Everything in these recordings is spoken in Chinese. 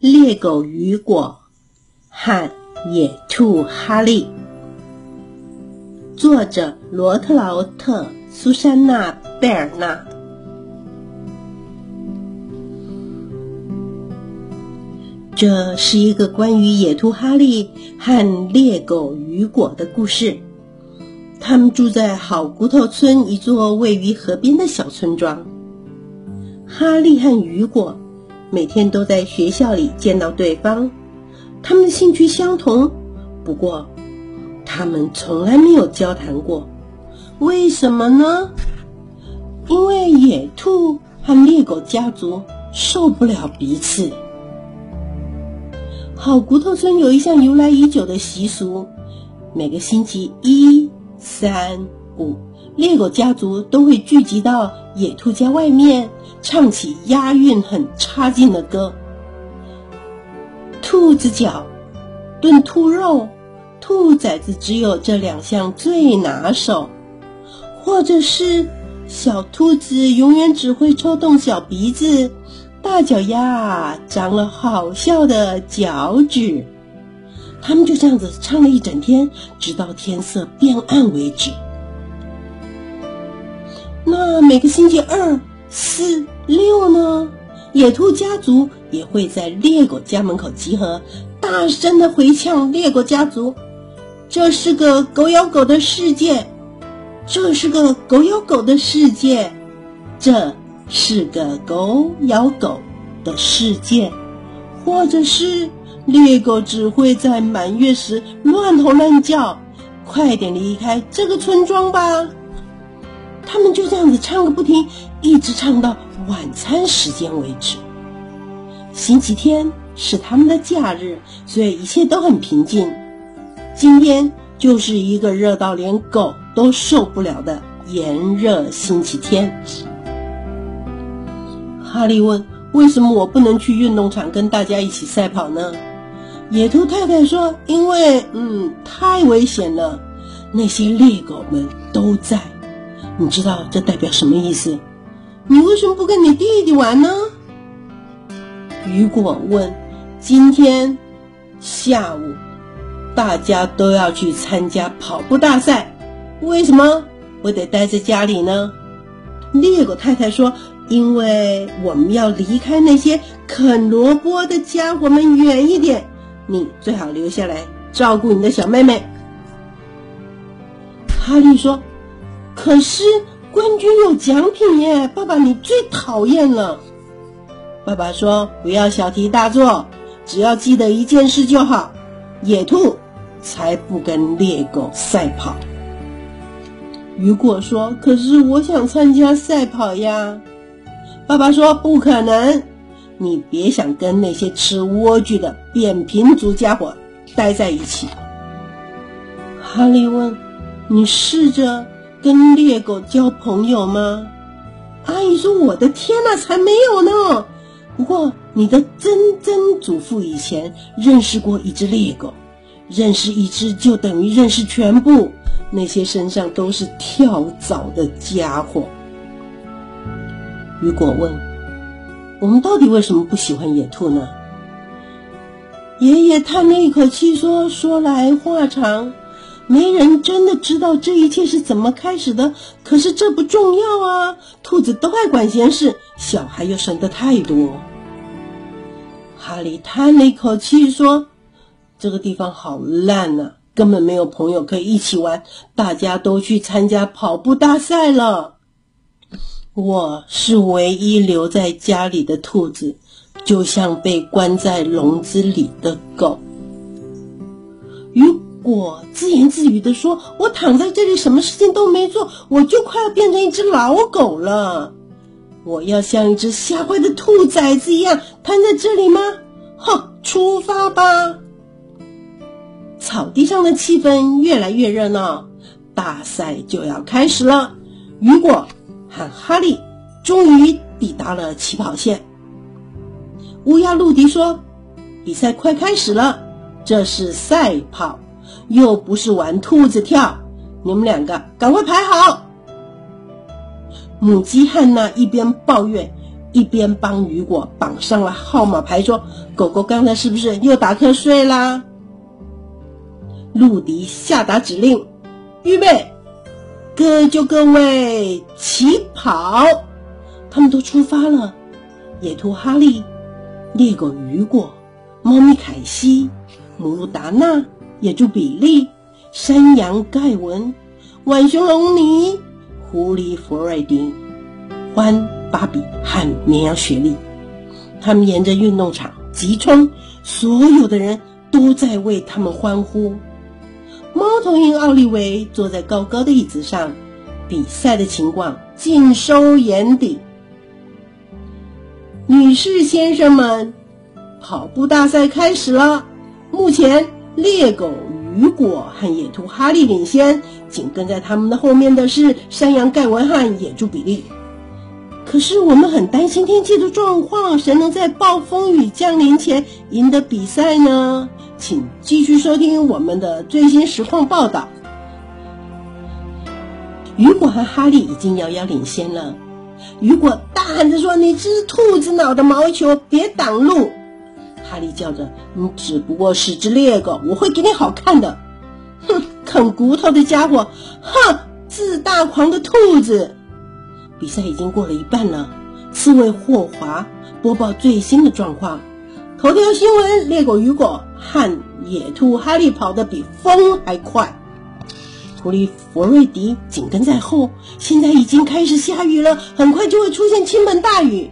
猎狗雨果和野兔哈利，作者罗特劳特·苏珊娜·贝尔纳。这是一个关于野兔哈利和猎狗雨果的故事。他们住在好骨头村一座位于河边的小村庄。哈利和雨果。每天都在学校里见到对方，他们的兴趣相同，不过他们从来没有交谈过。为什么呢？因为野兔和猎狗家族受不了彼此。好骨头村有一项由来已久的习俗，每个星期一、三、五，猎狗家族都会聚集到野兔家外面。唱起押韵很差劲的歌，兔子脚炖兔肉，兔崽子只有这两项最拿手；或者是小兔子永远只会抽动小鼻子，大脚丫长了好笑的脚趾。他们就这样子唱了一整天，直到天色变暗为止。那每个星期二。四六呢？野兔家族也会在猎狗家门口集合，大声的回呛猎狗家族：“这是个狗咬狗的世界，这是个狗咬狗的世界，这是个狗咬狗的世界。”或者是猎狗只会在满月时乱吼乱叫，快点离开这个村庄吧！他们就这样子唱个不停。一直唱到晚餐时间为止。星期天是他们的假日，所以一切都很平静。今天就是一个热到连狗都受不了的炎热星期天。哈利问：“为什么我不能去运动场跟大家一起赛跑呢？”野兔太太说：“因为，嗯，太危险了，那些猎狗们都在。你知道这代表什么意思？”你为什么不跟你弟弟玩呢？雨果问。今天下午大家都要去参加跑步大赛，为什么我得待在家里呢？猎狗太太说：“因为我们要离开那些啃萝卜的家伙们远一点，你最好留下来照顾你的小妹妹。”哈利说：“可是。”冠军有奖品耶！爸爸，你最讨厌了。爸爸说：“不要小题大做，只要记得一件事就好。野兔才不跟猎狗赛跑。”雨果说：“可是我想参加赛跑呀。”爸爸说：“不可能，你别想跟那些吃莴苣的扁平足家伙待在一起。”哈利问：“你试着？”跟猎狗交朋友吗？阿姨说：“我的天哪，才没有呢！不过你的曾曾祖父以前认识过一只猎狗，认识一只就等于认识全部那些身上都是跳蚤的家伙。”雨果问：“我们到底为什么不喜欢野兔呢？”爷爷叹了一口气说：“说来话长。”没人真的知道这一切是怎么开始的，可是这不重要啊！兔子都爱管闲事，小孩又生得太多。哈利叹了一口气说：“这个地方好烂呐，根本没有朋友可以一起玩，大家都去参加跑步大赛了。我是唯一留在家里的兔子，就像被关在笼子里的狗。”我自言自语的说：“我躺在这里，什么事情都没做，我就快要变成一只老狗了。我要像一只吓坏的兔崽子一样瘫在这里吗？哼，出发吧！”草地上的气氛越来越热闹，大赛就要开始了。雨果和哈利终于抵达了起跑线。乌鸦陆迪说：“比赛快开始了，这是赛跑。”又不是玩兔子跳，你们两个赶快排好。母鸡汉娜一边抱怨，一边帮雨果绑上了号码牌，说：“狗狗刚才是不是又打瞌睡啦？”陆迪下达指令：“预备，各就各位，起跑！”他们都出发了。野兔哈利、猎狗雨果、猫咪凯西、母鹿达娜、野猪比利、山羊盖文、浣熊龙尼、狐狸弗瑞迪、獾芭比和绵羊雪莉，他们沿着运动场急冲，所有的人都在为他们欢呼。猫头鹰奥利维坐在高高的椅子上，比赛的情况尽收眼底。女士、先生们，跑步大赛开始了。目前，猎狗雨果和野兔哈利领先，紧跟在他们的后面的是山羊盖文和野猪比利。可是，我们很担心天气的状况，谁能在暴风雨降临前赢得比赛呢？请继续收听我们的最新实况报道。雨果和哈利已经遥遥领先了。雨果大喊着说：“你只兔子脑的毛球，别挡路！”哈利叫着：“你只不过是只猎狗，我会给你好看的！”哼，啃骨头的家伙！哼，自大狂的兔子！比赛已经过了一半了。刺猬霍华播报最新的状况：头条新闻，猎狗雨果和野兔哈利跑得比风还快。狐狸弗瑞迪紧跟在后，现在已经开始下雨了，很快就会出现倾盆大雨。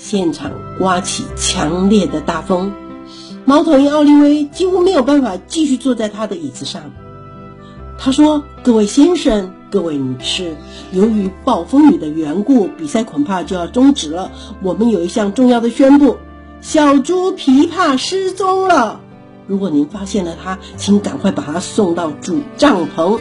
现场刮起强烈的大风，猫头鹰奥利威几乎没有办法继续坐在他的椅子上。他说：“各位先生，各位女士，由于暴风雨的缘故，比赛恐怕就要终止了。我们有一项重要的宣布：小猪琵琶失踪了。”如果您发现了他，请赶快把他送到主帐篷。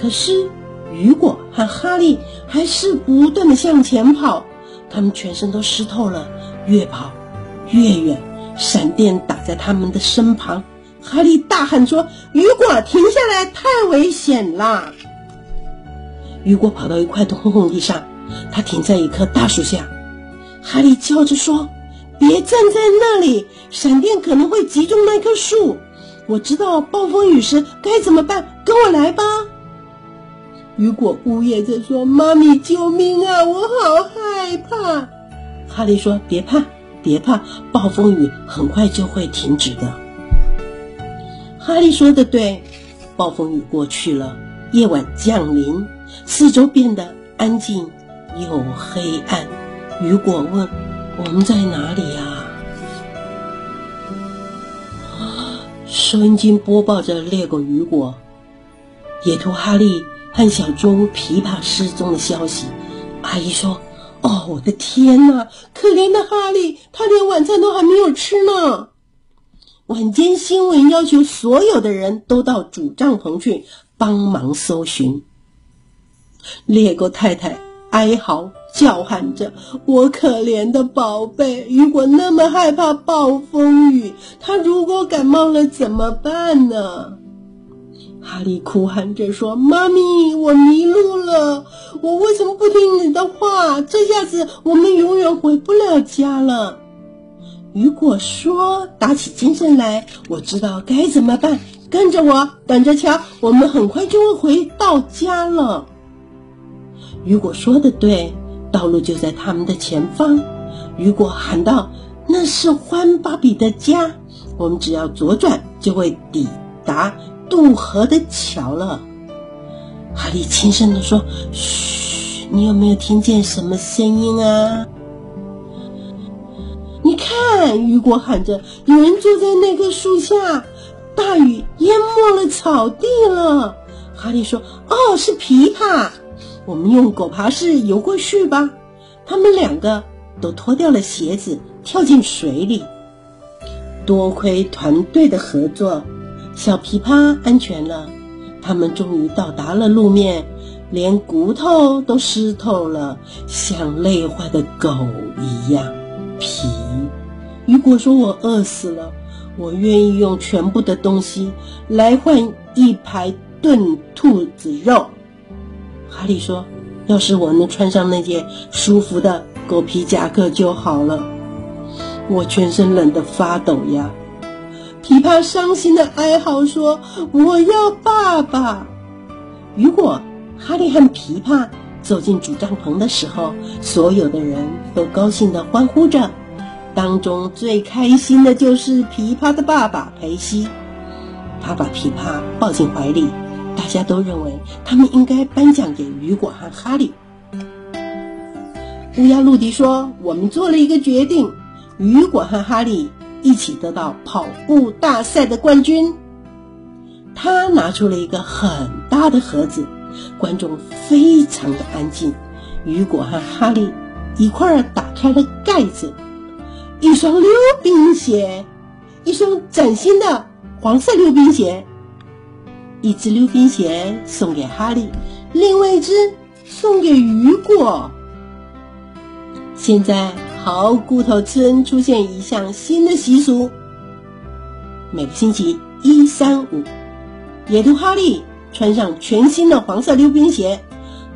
可是雨果和哈利还是不断的向前跑，他们全身都湿透了，越跑越远。闪电打在他们的身旁，哈利大喊说：“雨果，停下来，太危险啦！”雨果跑到一块空空地上，他停在一棵大树下。哈利叫着说。别站在那里，闪电可能会击中那棵树。我知道暴风雨时该怎么办，跟我来吧。雨果呜咽着说：“妈咪，救命啊！我好害怕。”哈利说：“别怕，别怕，暴风雨很快就会停止的。”哈利说的对，暴风雨过去了，夜晚降临，四周变得安静又黑暗。雨果问。我们在哪里呀？收音机播报着猎狗雨果、野兔哈利和小猪琵琶失踪的消息。阿姨说：“哦，我的天哪！可怜的哈利，他连晚餐都还没有吃呢。”晚间新闻要求所有的人都到主帐篷去帮忙搜寻猎狗太太。哀嚎叫喊着：“我可怜的宝贝，雨果那么害怕暴风雨，他如果感冒了怎么办呢？”哈利哭喊着说：“妈咪，我迷路了，我为什么不听你的话？这下子我们永远回不了家了。”雨果说：“打起精神来，我知道该怎么办，跟着我，等着瞧，我们很快就会回到家了。”雨果说的对，道路就在他们的前方。雨果喊道：“那是欢芭比的家，我们只要左转就会抵达渡河的桥了。”哈利轻声地说：“嘘，你有没有听见什么声音啊？”你看，雨果喊着：“有人坐在那棵树下，大雨淹没了草地了。”哈利说：“哦，是琵琶。”我们用狗爬式游过去吧。他们两个都脱掉了鞋子，跳进水里。多亏团队的合作，小琵琶安全了。他们终于到达了路面，连骨头都湿透了，像累坏的狗一样皮。雨果说：“我饿死了，我愿意用全部的东西来换一排炖兔子肉。”哈利说：“要是我能穿上那件舒服的狗皮夹克就好了。我全身冷得发抖呀。琵琶伤心的哀嚎说：“我要爸爸。”雨果哈利和琵琶走进主帐篷的时候，所有的人都高兴地欢呼着。当中最开心的就是琵琶的爸爸裴西，他把琵琶抱进怀里。大家都认为他们应该颁奖给雨果和哈利。乌鸦陆迪说：“我们做了一个决定，雨果和哈利一起得到跑步大赛的冠军。”他拿出了一个很大的盒子，观众非常的安静。雨果和哈利一块儿打开了盖子。一双溜冰鞋，一双崭新的黄色溜冰鞋。一只溜冰鞋送给哈利，另外一只送给雨果。现在，好骨头村出现一项新的习俗：每个星期一、三、五，野兔哈利穿上全新的黄色溜冰鞋。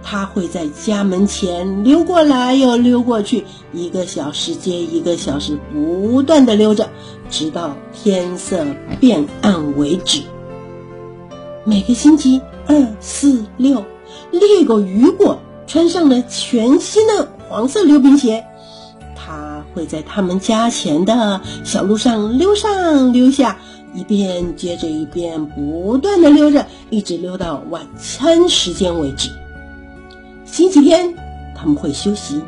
他会在家门前溜过来又溜过去，一个小时接一个小时，不断的溜着，直到天色变暗为止。每个星期二、四、六，猎狗雨果穿上了全新的黄色溜冰鞋，会在他们家前的小路上溜上溜下，一遍接着一遍，不断的溜着，一直溜到晚餐时间为止。星期天他们会休息，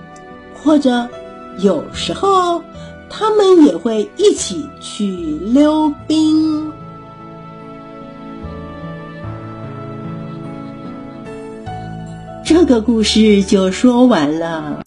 或者有时候他们也会一起去溜冰。这个故事就说完了。